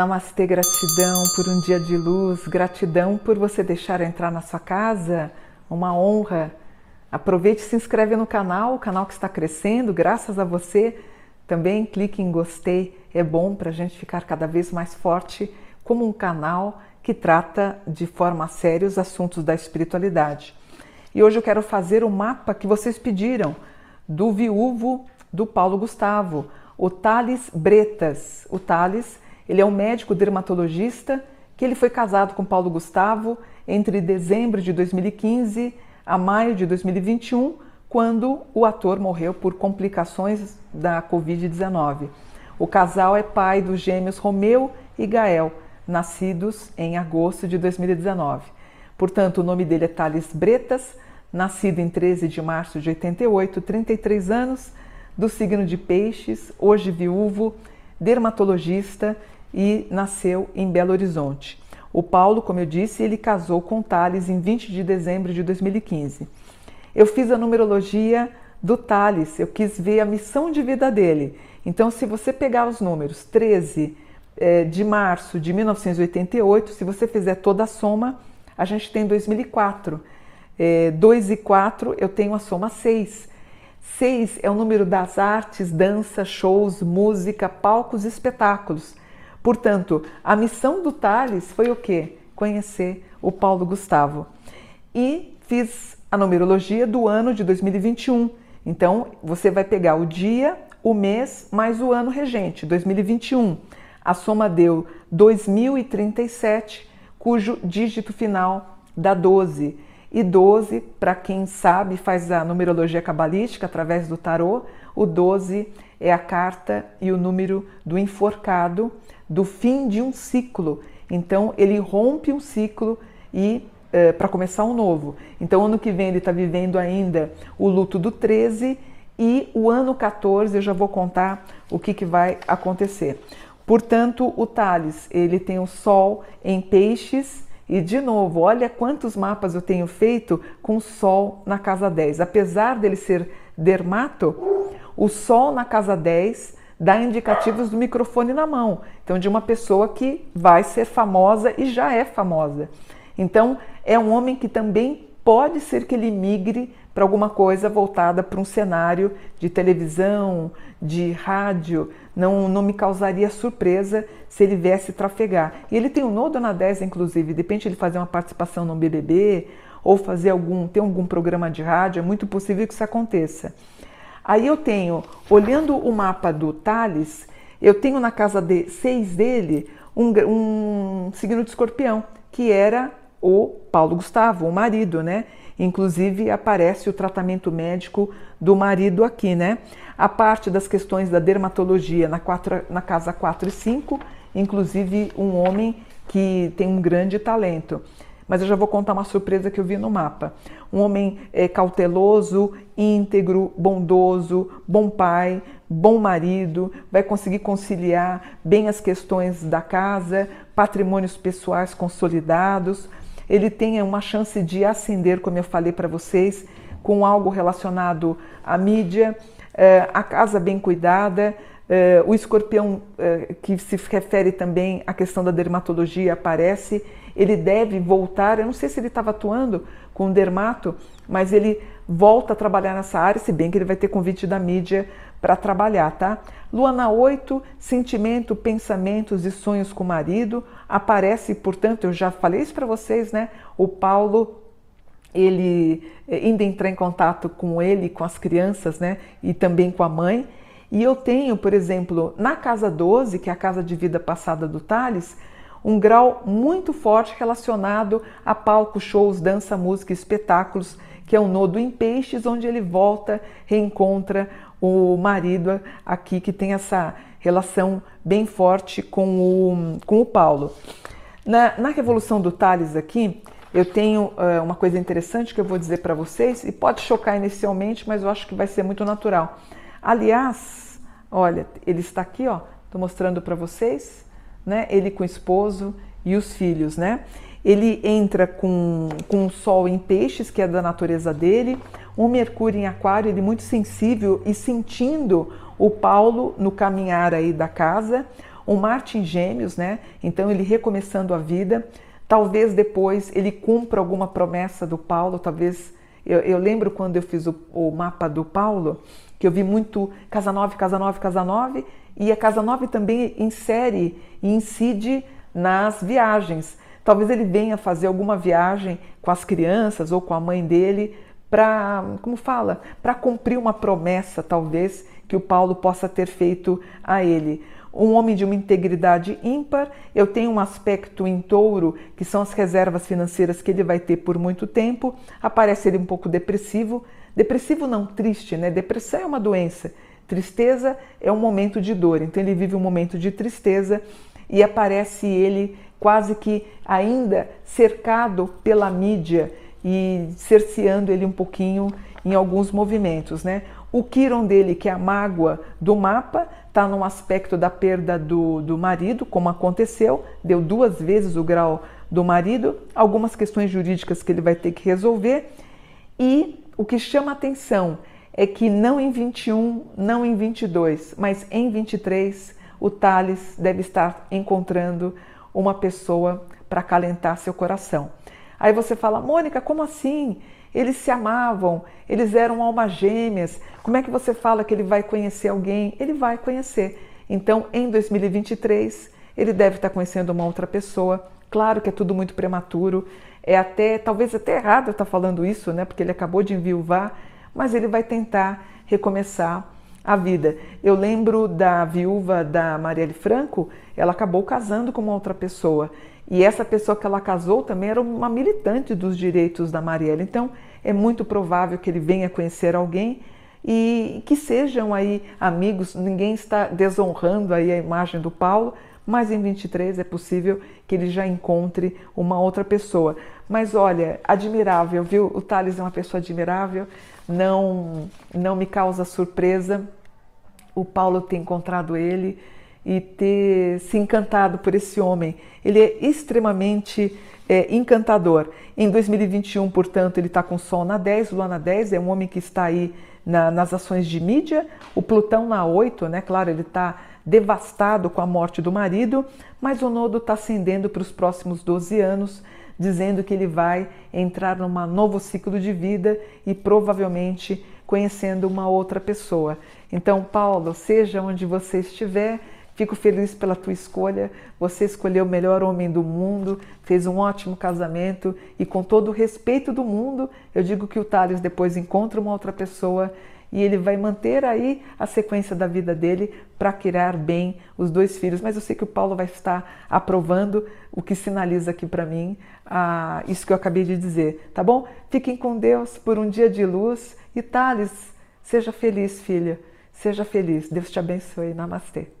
Namastê, gratidão por um dia de luz, gratidão por você deixar entrar na sua casa, uma honra. Aproveite e se inscreve no canal, o canal que está crescendo, graças a você. Também clique em gostei, é bom para a gente ficar cada vez mais forte como um canal que trata de forma séria os assuntos da espiritualidade. E hoje eu quero fazer o mapa que vocês pediram do viúvo do Paulo Gustavo, o Thales Bretas. O Thales ele é um médico dermatologista que ele foi casado com Paulo Gustavo entre dezembro de 2015 a maio de 2021, quando o ator morreu por complicações da Covid-19. O casal é pai dos gêmeos Romeu e Gael, nascidos em agosto de 2019. Portanto, o nome dele é Thales Bretas, nascido em 13 de março de 88, 33 anos, do signo de Peixes, hoje viúvo, dermatologista e nasceu em Belo Horizonte. O Paulo, como eu disse, ele casou com Thales em 20 de dezembro de 2015. Eu fiz a numerologia do Thales, eu quis ver a missão de vida dele. Então, se você pegar os números 13 é, de março de 1988, se você fizer toda a soma, a gente tem 2004. É, 2 e 4 eu tenho a soma 6. 6 é o número das artes, dança, shows, música, palcos e espetáculos. Portanto, a missão do Tales foi o quê? Conhecer o Paulo Gustavo. E fiz a numerologia do ano de 2021. Então, você vai pegar o dia, o mês, mais o ano regente, 2021. A soma deu 2037, cujo dígito final dá 12. E 12, para quem sabe, faz a numerologia cabalística através do tarô, o 12 é a carta e o número do enforcado, do fim de um ciclo. Então ele rompe um ciclo e é, para começar um novo. Então ano que vem ele está vivendo ainda o luto do 13 e o ano 14 eu já vou contar o que, que vai acontecer. Portanto, o Thales, ele tem o Sol em peixes e de novo, olha quantos mapas eu tenho feito com Sol na casa 10. Apesar dele ser dermato, o Sol na casa 10 dá indicativos do microfone na mão. Então, de uma pessoa que vai ser famosa e já é famosa. Então, é um homem que também pode ser que ele migre para alguma coisa voltada para um cenário de televisão, de rádio. Não, não me causaria surpresa se ele viesse trafegar. E ele tem um nodo na 10, inclusive. De repente, ele fazer uma participação no BBB ou fazer algum, ter algum programa de rádio. É muito possível que isso aconteça. Aí eu tenho, olhando o mapa do Thales, eu tenho na casa de seis dele um, um signo de escorpião, que era o Paulo Gustavo, o marido, né? Inclusive aparece o tratamento médico do marido aqui, né? A parte das questões da dermatologia na, quatro, na casa 4 e 5, inclusive um homem que tem um grande talento mas eu já vou contar uma surpresa que eu vi no mapa. Um homem é, cauteloso, íntegro, bondoso, bom pai, bom marido, vai conseguir conciliar bem as questões da casa, patrimônios pessoais consolidados. Ele tem uma chance de ascender, como eu falei para vocês, com algo relacionado à mídia, é, a casa bem cuidada, é, o escorpião, que se refere também à questão da dermatologia, aparece ele deve voltar. Eu não sei se ele estava atuando com dermato, mas ele volta a trabalhar nessa área, se bem que ele vai ter convite da mídia para trabalhar, tá? Lua na 8, sentimento, pensamentos e sonhos com o marido. Aparece, portanto, eu já falei isso para vocês, né? O Paulo ele ainda eh, entrar em contato com ele, com as crianças, né? E também com a mãe. E eu tenho, por exemplo, na casa 12, que é a casa de vida passada do Thales, um grau muito forte relacionado a palcos, shows, dança, música, espetáculos, que é um nodo em peixes, onde ele volta, reencontra o marido aqui, que tem essa relação bem forte com o, com o Paulo. Na, na Revolução do Tales aqui, eu tenho uh, uma coisa interessante que eu vou dizer para vocês, e pode chocar inicialmente, mas eu acho que vai ser muito natural. Aliás, olha, ele está aqui, ó, estou mostrando para vocês né? Ele com o esposo e os filhos, né? Ele entra com, com o Sol em peixes, que é da natureza dele, um Mercúrio em aquário, ele muito sensível e sentindo o Paulo no caminhar aí da casa, um Marte em gêmeos, né? Então ele recomeçando a vida, talvez depois ele cumpra alguma promessa do Paulo, talvez... Eu, eu lembro quando eu fiz o, o mapa do Paulo, que eu vi muito casa 9, casa 9, casa 9, e a casa 9 também insere e incide nas viagens. Talvez ele venha fazer alguma viagem com as crianças ou com a mãe dele para, como fala, para cumprir uma promessa, talvez, que o Paulo possa ter feito a ele. Um homem de uma integridade ímpar, eu tenho um aspecto em touro, que são as reservas financeiras que ele vai ter por muito tempo. Aparece ele um pouco depressivo. Depressivo não triste, né? Depressão é uma doença. Tristeza é um momento de dor. Então ele vive um momento de tristeza e aparece ele quase que ainda cercado pela mídia e cerceando ele um pouquinho em alguns movimentos, né? O Quiron dele, que é a mágoa do mapa, está num aspecto da perda do, do marido, como aconteceu, deu duas vezes o grau do marido, algumas questões jurídicas que ele vai ter que resolver. E o que chama atenção é que não em 21, não em 22, mas em 23, o Thales deve estar encontrando uma pessoa para acalentar seu coração. Aí você fala, Mônica, como assim? Eles se amavam, eles eram almas gêmeas. Como é que você fala que ele vai conhecer alguém? Ele vai conhecer. Então, em 2023, ele deve estar conhecendo uma outra pessoa. Claro que é tudo muito prematuro. É até, talvez até errado eu estar falando isso, né? Porque ele acabou de enviuvar, mas ele vai tentar recomeçar a vida. Eu lembro da viúva da Marielle Franco, ela acabou casando com uma outra pessoa. E essa pessoa que ela casou também era uma militante dos direitos da Marielle. Então, é muito provável que ele venha conhecer alguém e que sejam aí amigos. Ninguém está desonrando aí a imagem do Paulo, mas em 23 é possível que ele já encontre uma outra pessoa. Mas olha, admirável, viu? O Thales é uma pessoa admirável, não, não me causa surpresa o Paulo ter encontrado ele e ter se encantado por esse homem. Ele é extremamente é, encantador. Em 2021, portanto, ele está com Sol na 10, Lua na 10, é um homem que está aí na, nas ações de mídia, o Plutão na 8, né? Claro, ele está devastado com a morte do marido, mas o nodo está ascendendo para os próximos 12 anos, dizendo que ele vai entrar num novo ciclo de vida e provavelmente conhecendo uma outra pessoa. Então, Paulo, seja onde você estiver, Fico feliz pela tua escolha. Você escolheu o melhor homem do mundo, fez um ótimo casamento e, com todo o respeito do mundo, eu digo que o Thales depois encontra uma outra pessoa e ele vai manter aí a sequência da vida dele para criar bem os dois filhos. Mas eu sei que o Paulo vai estar aprovando o que sinaliza aqui para mim ah, isso que eu acabei de dizer, tá bom? Fiquem com Deus por um dia de luz e Thales, seja feliz, filha. Seja feliz. Deus te abençoe. Namastê.